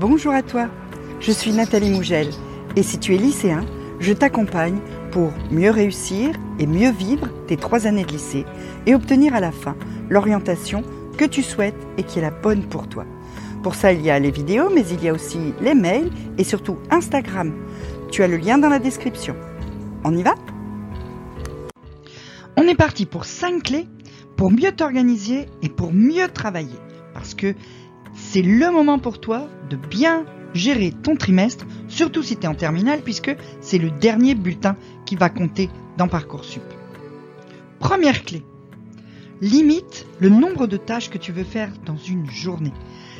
Bonjour à toi, je suis Nathalie Mougel et si tu es lycéen, je t'accompagne pour mieux réussir et mieux vivre tes trois années de lycée et obtenir à la fin l'orientation que tu souhaites et qui est la bonne pour toi. Pour ça, il y a les vidéos, mais il y a aussi les mails et surtout Instagram. Tu as le lien dans la description. On y va? On est parti pour 5 clés pour mieux t'organiser et pour mieux travailler. Parce que c'est le moment pour toi de bien gérer ton trimestre, surtout si tu es en terminale, puisque c'est le dernier bulletin qui va compter dans Parcoursup. Première clé, limite le nombre de tâches que tu veux faire dans une journée.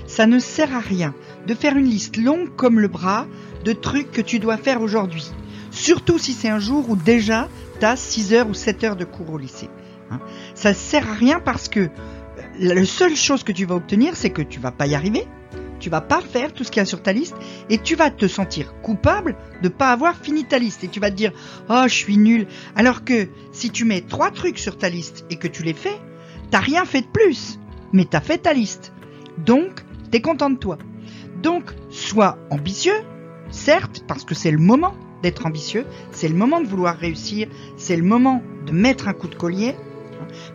Ça ne sert à rien de faire une liste longue comme le bras de trucs que tu dois faire aujourd'hui. Surtout si c'est un jour où déjà tu as 6 heures ou 7 heures de cours au lycée. Hein. Ça sert à rien parce que la seule chose que tu vas obtenir, c'est que tu vas pas y arriver, tu vas pas faire tout ce qu'il y a sur ta liste et tu vas te sentir coupable de pas avoir fini ta liste et tu vas te dire "Oh, je suis nul." Alors que si tu mets trois trucs sur ta liste et que tu les fais, t'as rien fait de plus, mais tu as fait ta liste. Donc, tu es content de toi. Donc, sois ambitieux, certes, parce que c'est le moment d'être ambitieux, c'est le moment de vouloir réussir, c'est le moment de mettre un coup de collier,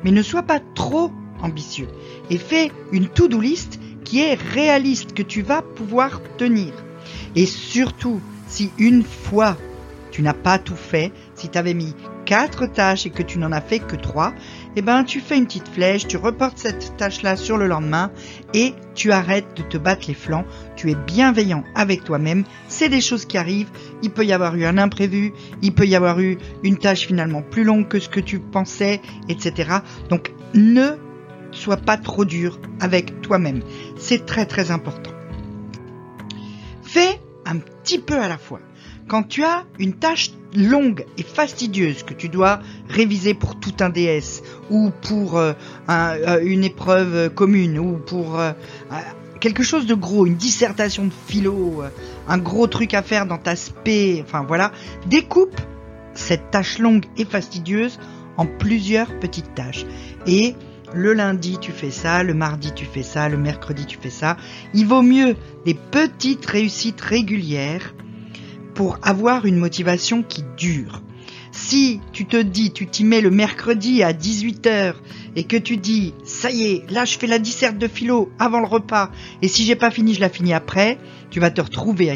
mais ne sois pas trop ambitieux et fais une to-do list qui est réaliste, que tu vas pouvoir tenir. Et surtout, si une fois tu n'as pas tout fait, si tu avais mis quatre tâches et que tu n'en as fait que trois, eh ben tu fais une petite flèche, tu reportes cette tâche-là sur le lendemain et tu arrêtes de te battre les flancs. Tu es bienveillant avec toi-même. C'est des choses qui arrivent. Il peut y avoir eu un imprévu, il peut y avoir eu une tâche finalement plus longue que ce que tu pensais, etc. Donc ne sois pas trop dur avec toi-même. C'est très très important. Fais un petit peu à la fois. Quand tu as une tâche longue et fastidieuse que tu dois réviser pour tout un DS ou pour euh, euh, une épreuve commune ou pour euh, quelque chose de gros, une dissertation de philo, un gros truc à faire dans ta spé, enfin voilà, découpe cette tâche longue et fastidieuse en plusieurs petites tâches et le lundi tu fais ça, le mardi tu fais ça, le mercredi tu fais ça. Il vaut mieux des petites réussites régulières pour avoir une motivation qui dure. Si tu te dis, tu t'y mets le mercredi à 18h et que tu dis, ça y est, là je fais la disserte de philo avant le repas et si j'ai pas fini, je la finis après, tu vas te retrouver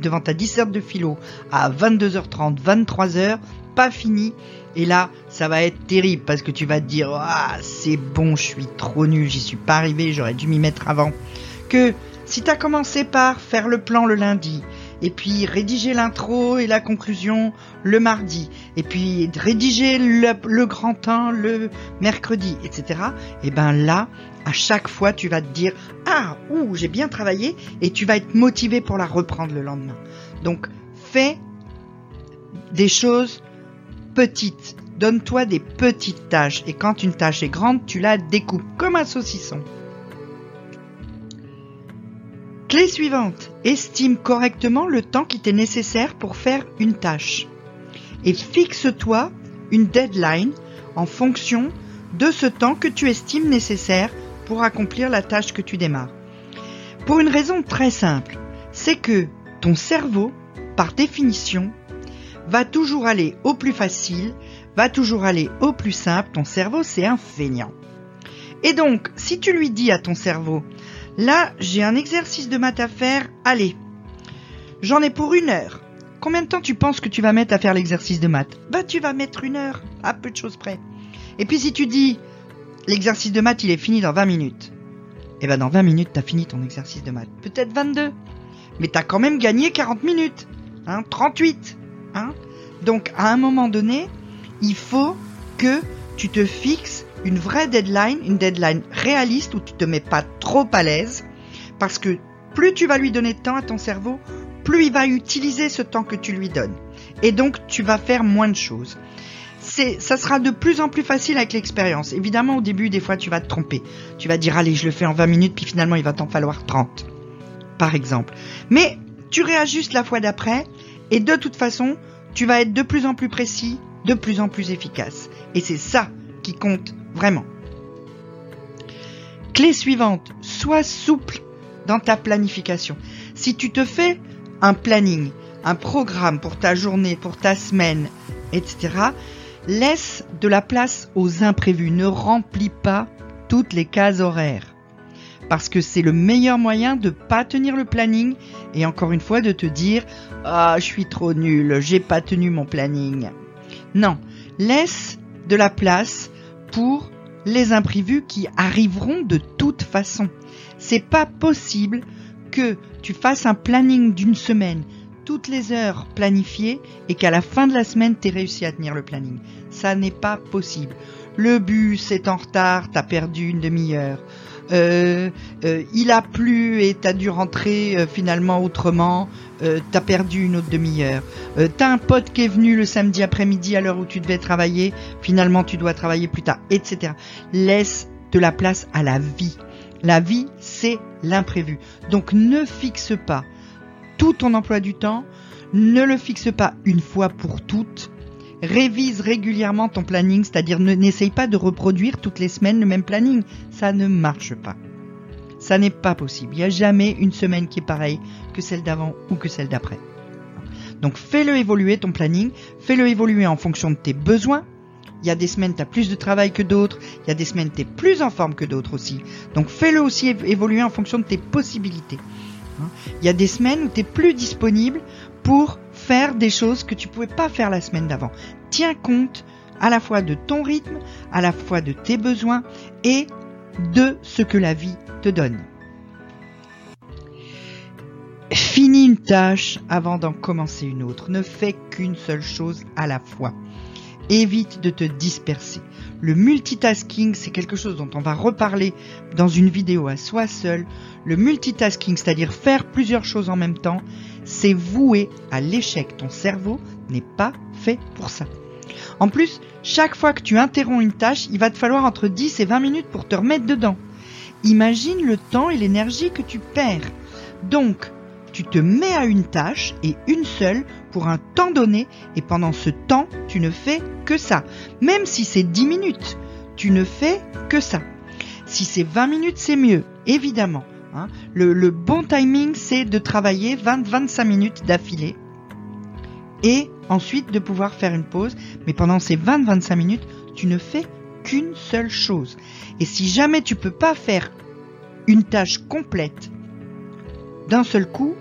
devant ta disserte de philo à 22h30, 23h, pas fini et là, ça va être terrible parce que tu vas te dire, ah, c'est bon, je suis trop nul, j'y suis pas arrivé, j'aurais dû m'y mettre avant. Que si tu as commencé par faire le plan le lundi, et puis rédiger l'intro et la conclusion le mardi, et puis rédiger le, grand 1 le mercredi, etc. Et ben là, à chaque fois, tu vas te dire ah ouh j'ai bien travaillé et tu vas être motivé pour la reprendre le lendemain. Donc fais des choses petites. Donne-toi des petites tâches et quand une tâche est grande, tu la découpes comme un saucisson. Clé suivante. Estime correctement le temps qui t'est nécessaire pour faire une tâche. Et fixe-toi une deadline en fonction de ce temps que tu estimes nécessaire pour accomplir la tâche que tu démarres. Pour une raison très simple, c'est que ton cerveau, par définition, va toujours aller au plus facile, va toujours aller au plus simple. Ton cerveau, c'est un feignant. Et donc, si tu lui dis à ton cerveau, Là, j'ai un exercice de maths à faire. Allez, j'en ai pour une heure. Combien de temps tu penses que tu vas mettre à faire l'exercice de maths? Bah, tu vas mettre une heure, à peu de choses près. Et puis si tu dis, l'exercice de maths, il est fini dans 20 minutes. Eh ben, dans 20 minutes, t'as fini ton exercice de maths. Peut-être 22. Mais t'as quand même gagné 40 minutes. Hein 38. Hein Donc, à un moment donné, il faut que tu te fixes une vraie deadline, une deadline réaliste où tu te mets pas trop à l'aise, parce que plus tu vas lui donner de temps à ton cerveau, plus il va utiliser ce temps que tu lui donnes. Et donc tu vas faire moins de choses. C'est, ça sera de plus en plus facile avec l'expérience. Évidemment, au début, des fois, tu vas te tromper. Tu vas dire, allez, je le fais en 20 minutes, puis finalement, il va t'en falloir 30. Par exemple. Mais tu réajustes la fois d'après, et de toute façon, tu vas être de plus en plus précis, de plus en plus efficace. Et c'est ça qui compte Vraiment. Clé suivante, sois souple dans ta planification. Si tu te fais un planning, un programme pour ta journée, pour ta semaine, etc., laisse de la place aux imprévus. Ne remplis pas toutes les cases horaires. Parce que c'est le meilleur moyen de pas tenir le planning et encore une fois de te dire ah je suis trop nul, j'ai pas tenu mon planning. Non, laisse de la place pour les imprévus qui arriveront de toute façon. C'est pas possible que tu fasses un planning d'une semaine, toutes les heures planifiées et qu'à la fin de la semaine tu aies réussi à tenir le planning. Ça n'est pas possible. Le bus est en retard, t'as perdu une demi-heure. Euh, euh, il a plu et t'as dû rentrer euh, finalement autrement, t'as perdu une autre demi-heure. t'as un pote qui est venu le samedi après-midi à l'heure où tu devais travailler, finalement tu dois travailler plus tard, etc. Laisse de la place à la vie. La vie, c'est l'imprévu. Donc ne fixe pas tout ton emploi du temps, ne le fixe pas une fois pour toutes, Révise régulièrement ton planning, c'est-à-dire n'essaye pas de reproduire toutes les semaines le même planning. Ça ne marche pas. Ça n'est pas possible. Il n'y a jamais une semaine qui est pareille que celle d'avant ou que celle d'après. Donc fais-le évoluer ton planning, fais-le évoluer en fonction de tes besoins. Il y a des semaines, tu as plus de travail que d'autres. Il y a des semaines, tu es plus en forme que d'autres aussi. Donc fais-le aussi évoluer en fonction de tes possibilités. Hein. Il y a des semaines où tu es plus disponible pour faire des choses que tu pouvais pas faire la semaine d'avant. Tiens compte à la fois de ton rythme, à la fois de tes besoins et de ce que la vie te donne. Finis une tâche avant d'en commencer une autre. Ne fais qu'une seule chose à la fois. Évite de te disperser. Le multitasking, c'est quelque chose dont on va reparler dans une vidéo à soi seul. Le multitasking, c'est-à-dire faire plusieurs choses en même temps, c'est voué à l'échec. Ton cerveau n'est pas fait pour ça. En plus, chaque fois que tu interromps une tâche, il va te falloir entre 10 et 20 minutes pour te remettre dedans. Imagine le temps et l'énergie que tu perds. Donc, tu te mets à une tâche et une seule pour un temps donné et pendant ce temps, tu ne fais que ça. Même si c'est 10 minutes, tu ne fais que ça. Si c'est 20 minutes, c'est mieux, évidemment. Hein. Le, bon timing, c'est de travailler 20-25 minutes d'affilée et ensuite de pouvoir faire une pause. Mais pendant ces 20-25 minutes, tu ne fais qu'une seule chose. Et si jamais tu peux pas faire une tâche complète d'un seul coup,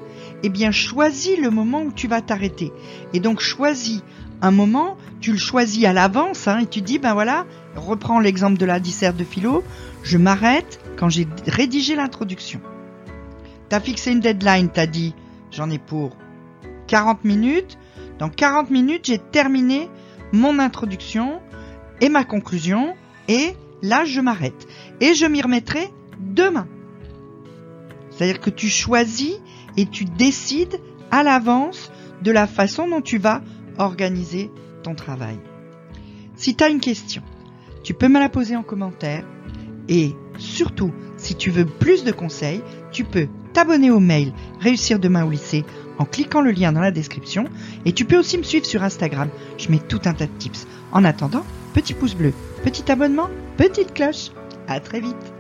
eh bien choisis le moment où tu vas t'arrêter. Et donc choisis un moment, tu le choisis à l'avance, hein, et tu dis, ben voilà, reprends l'exemple de la disserte de philo, je m'arrête quand j'ai rédigé l'introduction. T'as fixé une deadline, t'as dit, j'en ai pour 40 minutes. Dans 40 minutes, j'ai terminé mon introduction et ma conclusion, et là, je m'arrête. Et je m'y remettrai demain. C'est-à-dire que tu choisis et tu décides à l'avance de la façon dont tu vas organiser ton travail. Si tu as une question, tu peux me la poser en commentaire et surtout, si tu veux plus de conseils, tu peux t'abonner au mail Réussir demain au lycée en cliquant le lien dans la description et tu peux aussi me suivre sur Instagram. Je mets tout un tas de tips. En attendant, petit pouce bleu, petit abonnement, petite cloche. À très vite.